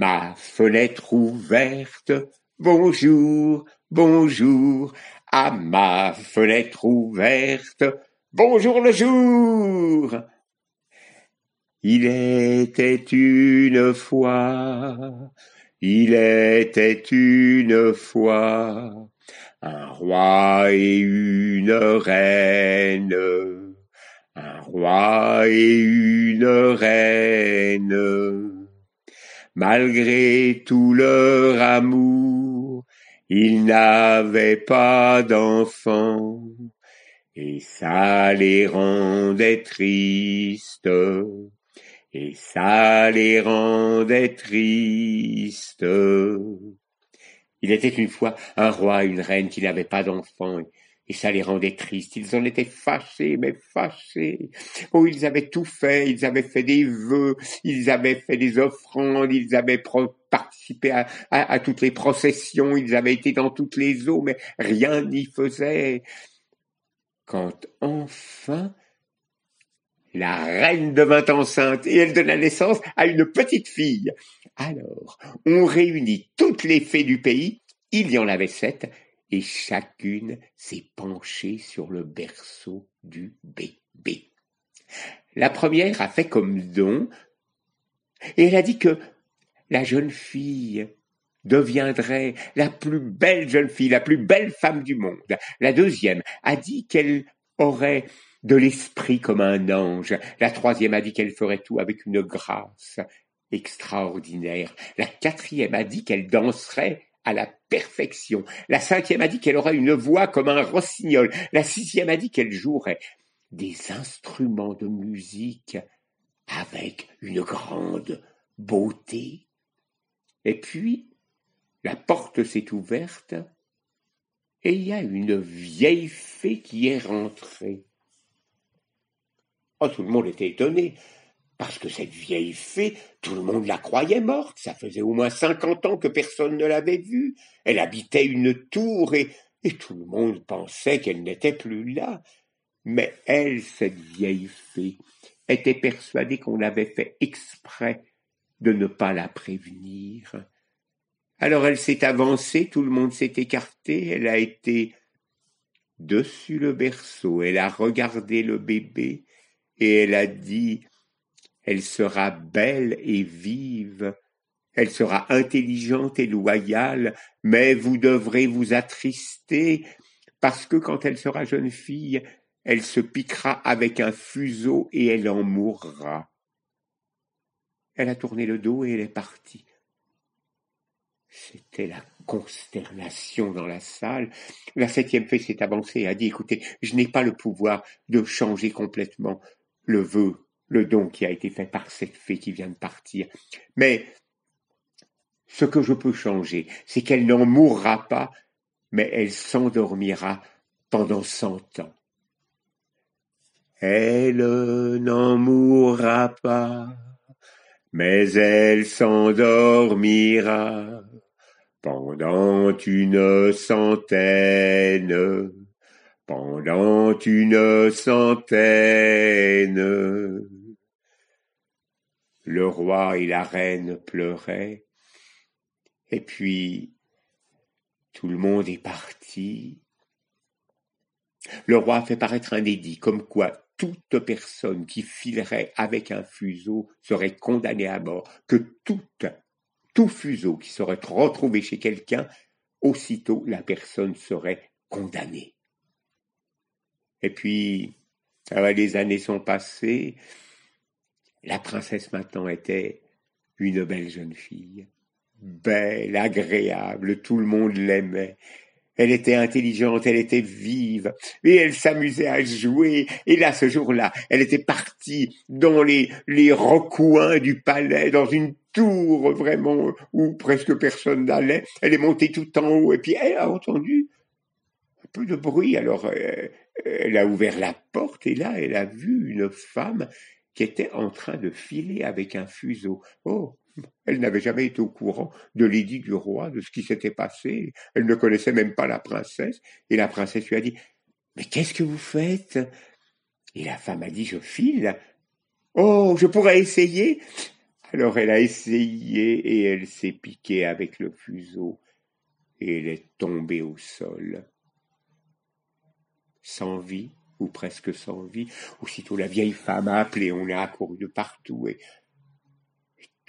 ma fenêtre ouverte, bonjour, bonjour, à ma fenêtre ouverte, bonjour le jour. Il était une fois, il était une fois, un roi et une reine, un roi et une reine. Malgré tout leur amour, ils n'avaient pas d'enfants, et ça les rendait tristes, et ça les rendait tristes. Il était une fois un roi, une reine qui n'avaient pas d'enfants, et ça les rendait tristes. Ils en étaient fâchés, mais fâchés. Oh, ils avaient tout fait, ils avaient fait des vœux, ils avaient fait des offrandes, ils avaient participé à, toutes les processions, ils avaient été dans toutes les eaux, mais rien n'y faisait. Quand enfin la reine devint enceinte et elle donna naissance à une petite fille. Alors, on réunit toutes les fées du pays, il y en avait sept, et chacune s'est penchée sur le berceau du bébé. La première a fait comme don, et elle a dit que la jeune fille deviendrait la plus belle jeune fille, la plus belle femme du monde. La deuxième a dit qu'elle aurait de l'esprit comme un ange. La troisième a dit qu'elle ferait tout avec une grâce extraordinaire. La quatrième a dit qu'elle danserait à la perfection. La cinquième a dit qu'elle aurait une voix comme un rossignol. La sixième a dit qu'elle jouerait des instruments de musique avec une grande beauté. Et puis, la porte s'est ouverte et il y a une vieille fée qui est rentrée. Oh, tout le monde était étonné parce que cette vieille fée, tout le monde la croyait morte, ça faisait au moins cinquante ans que personne ne l'avait vue, elle habitait une tour et, tout le monde pensait qu'elle n'était plus là. Mais elle, cette vieille fée, était persuadée qu'on avait fait exprès de ne pas la prévenir. Alors elle s'est avancée, tout le monde s'est écarté, elle a été dessus le berceau, elle a regardé le bébé, et elle a dit elle sera belle et vive, elle sera intelligente et loyale, mais vous devrez vous attrister, parce que quand elle sera jeune fille, elle se piquera avec un fuseau et elle en mourra. Elle a tourné le dos et elle est partie. C'était la consternation dans la salle. La septième fée s'est avancée et a dit, écoutez, je n'ai pas le pouvoir de changer complètement le vœu le don qui a été fait par cette fée qui vient de partir. Mais ce que je peux changer, c'est qu'elle n'en mourra pas, mais elle s'endormira pendant cent ans. Elle n'en mourra pas, mais elle s'endormira pendant une centaine, pendant une centaine. Le roi et la reine pleuraient. Et puis, tout le monde est parti. Le roi fait paraître un édit comme quoi toute personne qui filerait avec un fuseau serait condamnée à mort, que tout, tout fuseau qui serait retrouvé chez quelqu'un, aussitôt la personne serait condamnée. Et puis, les années sont passées, la princesse maintenant était une belle jeune fille, belle, agréable, tout le monde l'aimait. Elle était intelligente, elle était vive, et elle s'amusait à jouer. Et là, ce jour-là, elle était partie dans les, les recoins du palais, dans une tour vraiment où presque personne n'allait. Elle est montée tout en haut, et puis elle a entendu un peu de bruit. Alors, euh, elle a ouvert la porte, et là, elle a vu une femme qui était en train de filer avec un fuseau. Oh, elle n'avait jamais été au courant de l'édit du roi, de ce qui s'était passé. Elle ne connaissait même pas la princesse. Et la princesse lui a dit Mais qu'est-ce que vous faites? Et la femme a dit Je file. Oh, je pourrais essayer. Alors elle a essayé et elle s'est piquée avec le fuseau et elle est tombée au sol. Sans vie, ou presque sans vie. Aussitôt la vieille femme a appelé, on a accouru de partout et,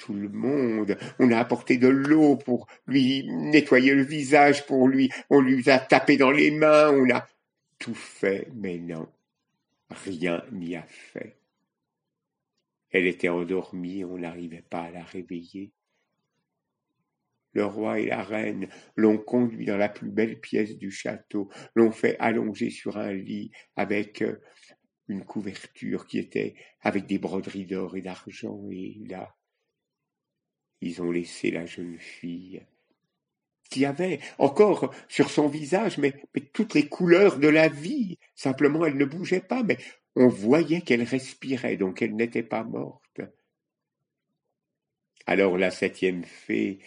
tout le monde. On a apporté de l'eau pour lui nettoyer le visage, pour lui, on lui a tapé dans les mains, on a tout fait, mais non, rien n'y a fait. Elle était endormie, on n'arrivait pas à la réveiller. Le roi et la reine l'ont conduit dans la plus belle pièce du château, l'ont fait allonger sur un lit avec euh, une couverture qui était avec des broderies d'or et d'argent, et là, ils ont laissé la jeune fille qui avait encore sur son visage mais, mais, toutes les couleurs de la vie. Simplement, elle ne bougeait pas, mais on voyait qu'elle respirait, donc elle n'était pas morte. Alors la septième fée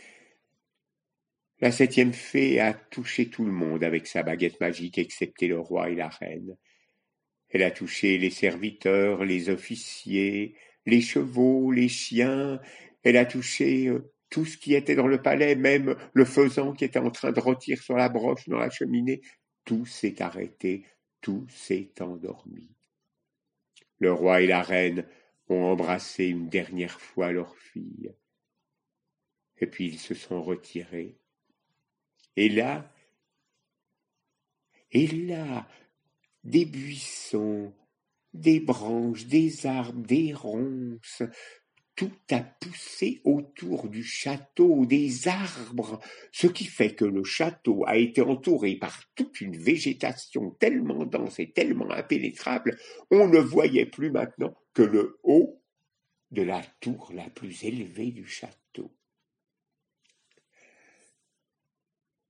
la septième fée a touché tout le monde avec sa baguette magique, excepté le roi et la reine. Elle a touché les serviteurs, les officiers, les chevaux, les chiens, elle a touché euh, tout ce qui était dans le palais, même le faisan qui était en train de rôtir sur la broche dans la cheminée. Tout s'est arrêté, tout s'est endormi. Le roi et la reine ont embrassé une dernière fois leur fille. Et puis ils se sont retirés. Et là, et là, des buissons, des branches, des arbres, des ronces, tout a poussé autour du château, des arbres, ce qui fait que le château a été entouré par toute une végétation tellement dense et tellement impénétrable, on ne voyait plus maintenant que le haut de la tour la plus élevée du château.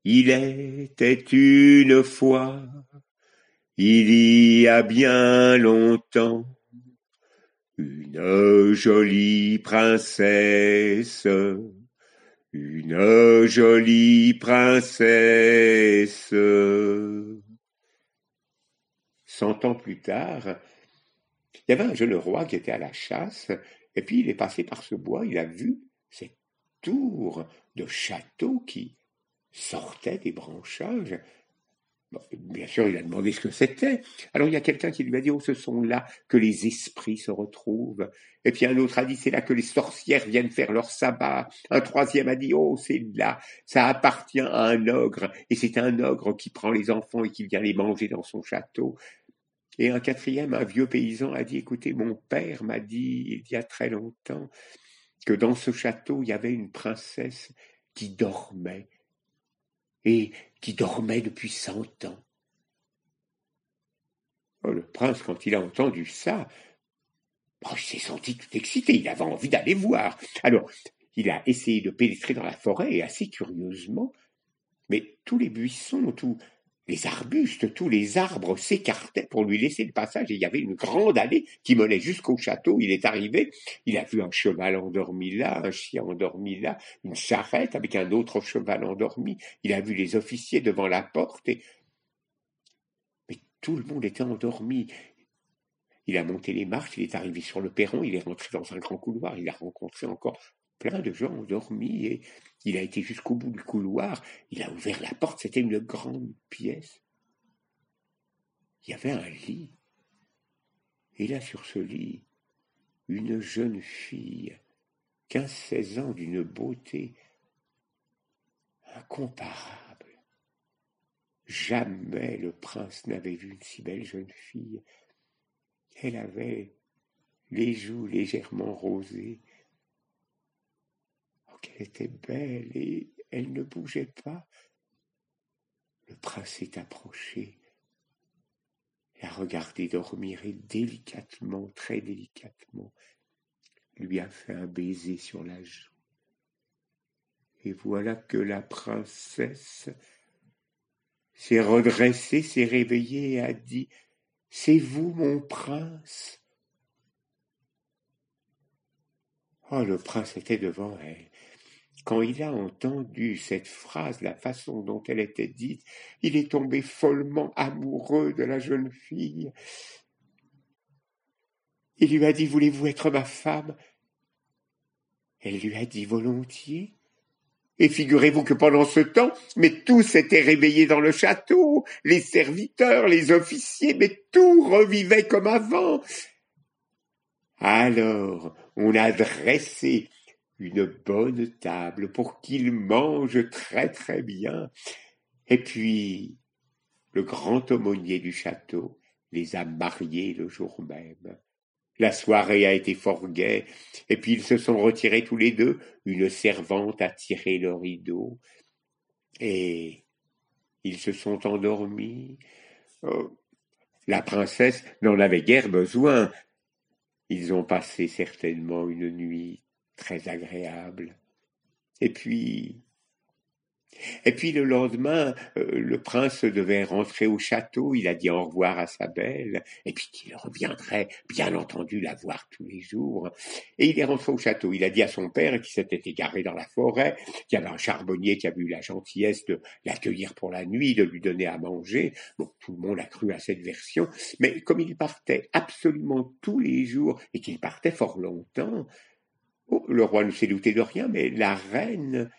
Il était une fois, il y a bien longtemps, une jolie princesse, une jolie princesse. Cent ans plus tard, il y avait un jeune roi qui était à la chasse, et puis il est passé par ce bois, il a vu cette tour de château qui sortait des branchages. bien sûr, il a demandé ce que c'était. Alors il y a quelqu'un qui lui a dit, oh, ce sont là que les esprits se retrouvent. Et puis un autre a dit, c'est là que les sorcières viennent faire leur sabbat. Un troisième a dit, oh, c'est là, ça appartient à un ogre. Et c'est un ogre qui prend les enfants et qui vient les manger dans son château. Et un quatrième, un vieux paysan, a dit, écoutez, mon père m'a dit, il y a très longtemps, que dans ce château, il y avait une princesse qui dormait et qui dormait depuis cent ans. Oh, le prince, quand il a entendu ça, oh, il s'est senti tout excité, il avait envie d'aller voir. Alors, il a essayé de pénétrer dans la forêt, et assez curieusement, mais tous les buissons, tous les arbustes, tous les arbres s'écartaient pour lui laisser le passage et il y avait une grande allée qui menait jusqu'au château. Il est arrivé, il a vu un cheval endormi là, un chien endormi là, une charrette avec un autre cheval endormi. Il a vu les officiers devant la porte et... Mais tout le monde était endormi. Il a monté les marches, il est arrivé sur le perron, il est rentré dans un grand couloir, il a rencontré encore plein de gens endormis et il a été jusqu'au bout du couloir, il a ouvert la porte, c'était une grande pièce. Il y avait un lit. Et là, sur ce lit, une jeune fille, quinze, seize ans, d'une beauté incomparable. Jamais le prince n'avait vu une si belle jeune fille. Elle avait les joues légèrement rosées, qu'elle était belle et elle ne bougeait pas. Le prince s'est approché, l'a regardé dormir et délicatement, très délicatement, lui a fait un baiser sur la joue. Et voilà que la princesse s'est redressée, s'est réveillée et a dit C'est vous, mon prince Oh, le prince était devant elle. Quand il a entendu cette phrase, la façon dont elle était dite, il est tombé follement amoureux de la jeune fille. Il lui a dit Voulez-vous être ma femme? Elle lui a dit volontiers. Et figurez-vous que pendant ce temps, mais tous étaient réveillés dans le château, les serviteurs, les officiers, mais tout revivait comme avant. Alors, on a dressé une bonne table pour qu'ils mangent très très bien. Et puis, le grand aumônier du château les a mariés le jour même. La soirée a été fort gaie, et puis ils se sont retirés tous les deux. Une servante a tiré le rideau, et ils se sont endormis. Oh, la princesse n'en avait guère besoin. Ils ont passé certainement une nuit très agréable. Et puis, et puis le lendemain, euh, le prince devait rentrer au château, il a dit au revoir à sa belle, et puis qu'il reviendrait, bien entendu, la voir tous les jours. Et il est rentré au château, il a dit à son père, qui s'était égaré dans la forêt, qu'il y avait un charbonnier qui avait eu la gentillesse de l'accueillir pour la nuit, de lui donner à manger. Bon, tout le monde a cru à cette version, mais comme il partait absolument tous les jours, et qu'il partait fort longtemps, oh, le roi ne s'est douté de rien, mais la reine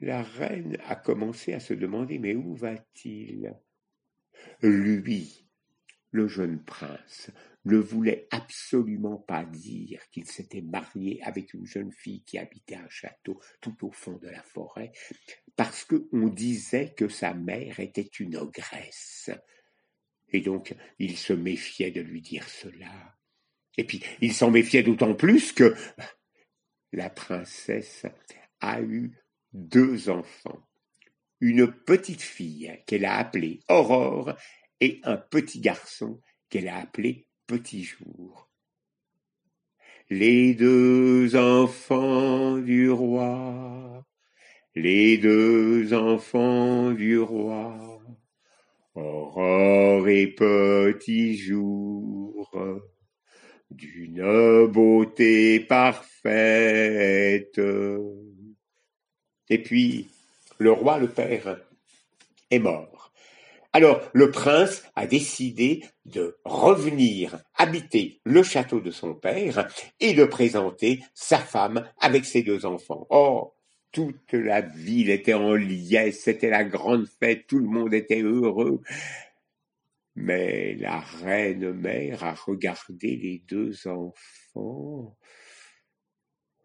la reine a commencé à se demander mais où va-t-il? Lui, le jeune prince, ne voulait absolument pas dire qu'il s'était marié avec une jeune fille qui habitait un château tout au fond de la forêt, parce qu'on disait que sa mère était une ogresse. Et donc il se méfiait de lui dire cela. Et puis il s'en méfiait d'autant plus que la princesse a eu deux enfants, une petite fille qu'elle a appelée Aurore et un petit garçon qu'elle a appelé Petit Jour. Les deux enfants du roi, les deux enfants du roi, Aurore et Petit Jour, d'une beauté parfaite. Et puis, le roi, le père, est mort. Alors, le prince a décidé de revenir habiter le château de son père et de présenter sa femme avec ses deux enfants. Oh, toute la ville était en liesse, c'était la grande fête, tout le monde était heureux. Mais la reine mère a regardé les deux enfants.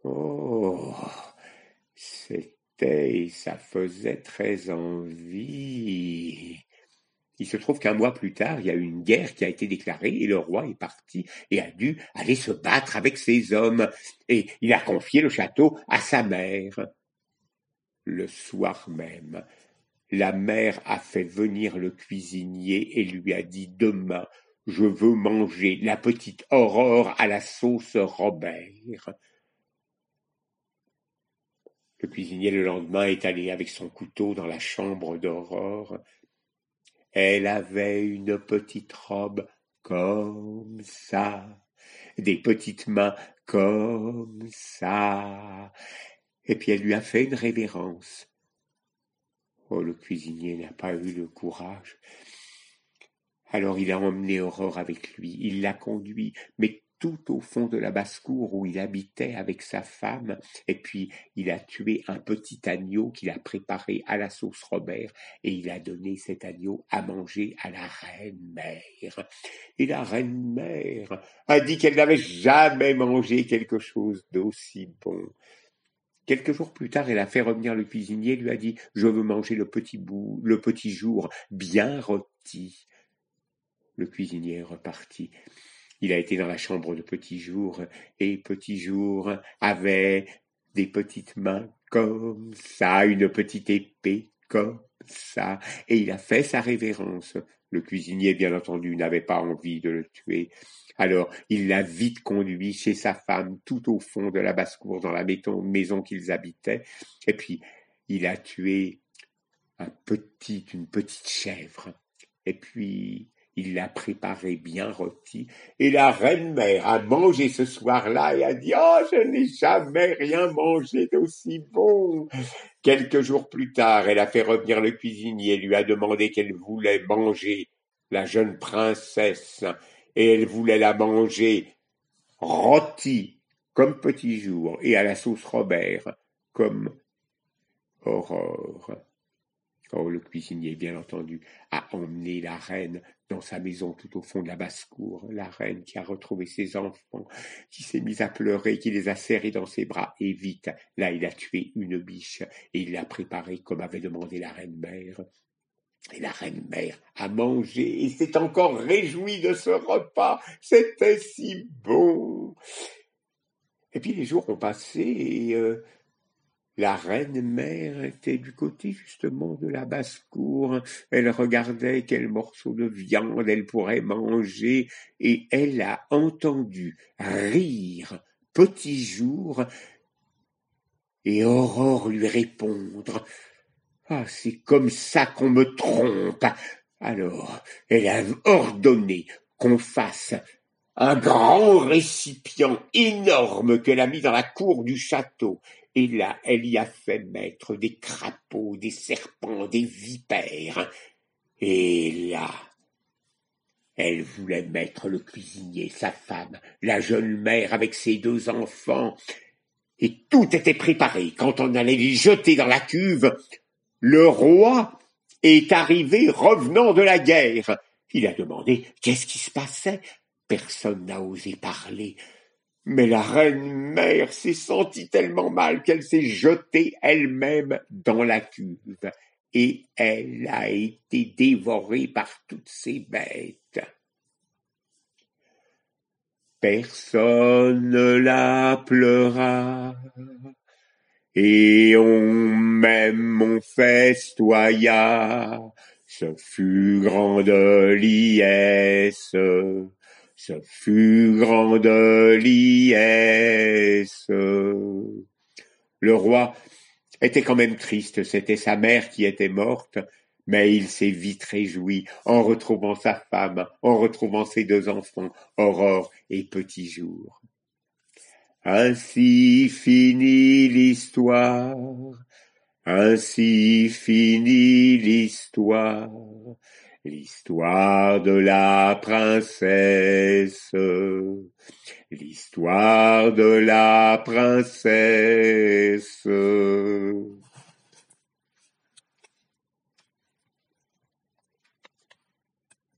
Oh, et ça faisait très envie. Il se trouve qu'un mois plus tard, il y a eu une guerre qui a été déclarée et le roi est parti et a dû aller se battre avec ses hommes. Et il a confié le château à sa mère. Le soir même, la mère a fait venir le cuisinier et lui a dit Demain, je veux manger la petite Aurore à la sauce Robert. Le cuisinier le lendemain est allé avec son couteau dans la chambre d'Aurore. Elle avait une petite robe comme ça, des petites mains comme ça, et puis elle lui a fait une révérence. Oh, le cuisinier n'a pas eu le courage. Alors il a emmené Aurore avec lui, il l'a conduit, mais tout au fond de la basse-cour où il habitait avec sa femme, et puis il a tué un petit agneau qu'il a préparé à la sauce Robert, et il a donné cet agneau à manger à la reine mère. Et la reine mère a dit qu'elle n'avait jamais mangé quelque chose d'aussi bon. Quelques jours plus tard, elle a fait revenir le cuisinier, et lui a dit Je veux manger le petit bout, le petit jour, bien rôti. Le cuisinier est reparti. Il a été dans la chambre de Petit Jour, et Petit Jour avait des petites mains comme ça, une petite épée comme ça, et il a fait sa révérence. Le cuisinier, bien entendu, n'avait pas envie de le tuer. Alors, il l'a vite conduit chez sa femme, tout au fond de la basse-cour, dans la maison qu'ils habitaient, et puis il a tué un petit, une petite chèvre. Et puis, il l'a préparé bien rôti, et la reine-mère a mangé ce soir-là et a dit Oh, je n'ai jamais rien mangé d'aussi bon. Quelques jours plus tard, elle a fait revenir le cuisinier et lui a demandé qu'elle voulait manger la jeune princesse, et elle voulait la manger rôtie comme Petit Jour, et à la sauce Robert, comme Aurore. Oh, le cuisinier, bien entendu, a emmené la reine dans sa maison tout au fond de la basse-cour. La reine qui a retrouvé ses enfants, qui s'est mise à pleurer, qui les a serrés dans ses bras. Et vite, là, il a tué une biche et il l'a préparée comme avait demandé la reine-mère. Et la reine-mère a mangé et s'est encore réjouie de ce repas. C'était si bon. Et puis les jours ont passé et euh, la reine-mère était du côté justement de la basse-cour. Elle regardait quel morceau de viande elle pourrait manger, et elle a entendu rire Petit Jour et Aurore lui répondre. Ah, c'est comme ça qu'on me trompe. Alors, elle a ordonné qu'on fasse un grand récipient énorme qu'elle a mis dans la cour du château et là, elle y a fait mettre des crapauds, des serpents, des vipères. Et là, elle voulait mettre le cuisinier, sa femme, la jeune mère avec ses deux enfants. Et tout était préparé. Quand on allait les jeter dans la cuve, le roi est arrivé revenant de la guerre. Il a demandé qu'est-ce qui se passait? Personne n'a osé parler. Mais la reine-mère s'est sentie tellement mal qu'elle s'est jetée elle-même dans la cuve, et elle a été dévorée par toutes ces bêtes. Personne ne la pleura, et on même on festoya, ce fut grande liesse ce fut grande liesse. Le roi était quand même triste, c'était sa mère qui était morte, mais il s'est vite réjoui en retrouvant sa femme, en retrouvant ses deux enfants, Aurore et Petit Jour. Ainsi finit l'histoire, ainsi finit l'histoire. L'histoire de la princesse, l'histoire de la princesse.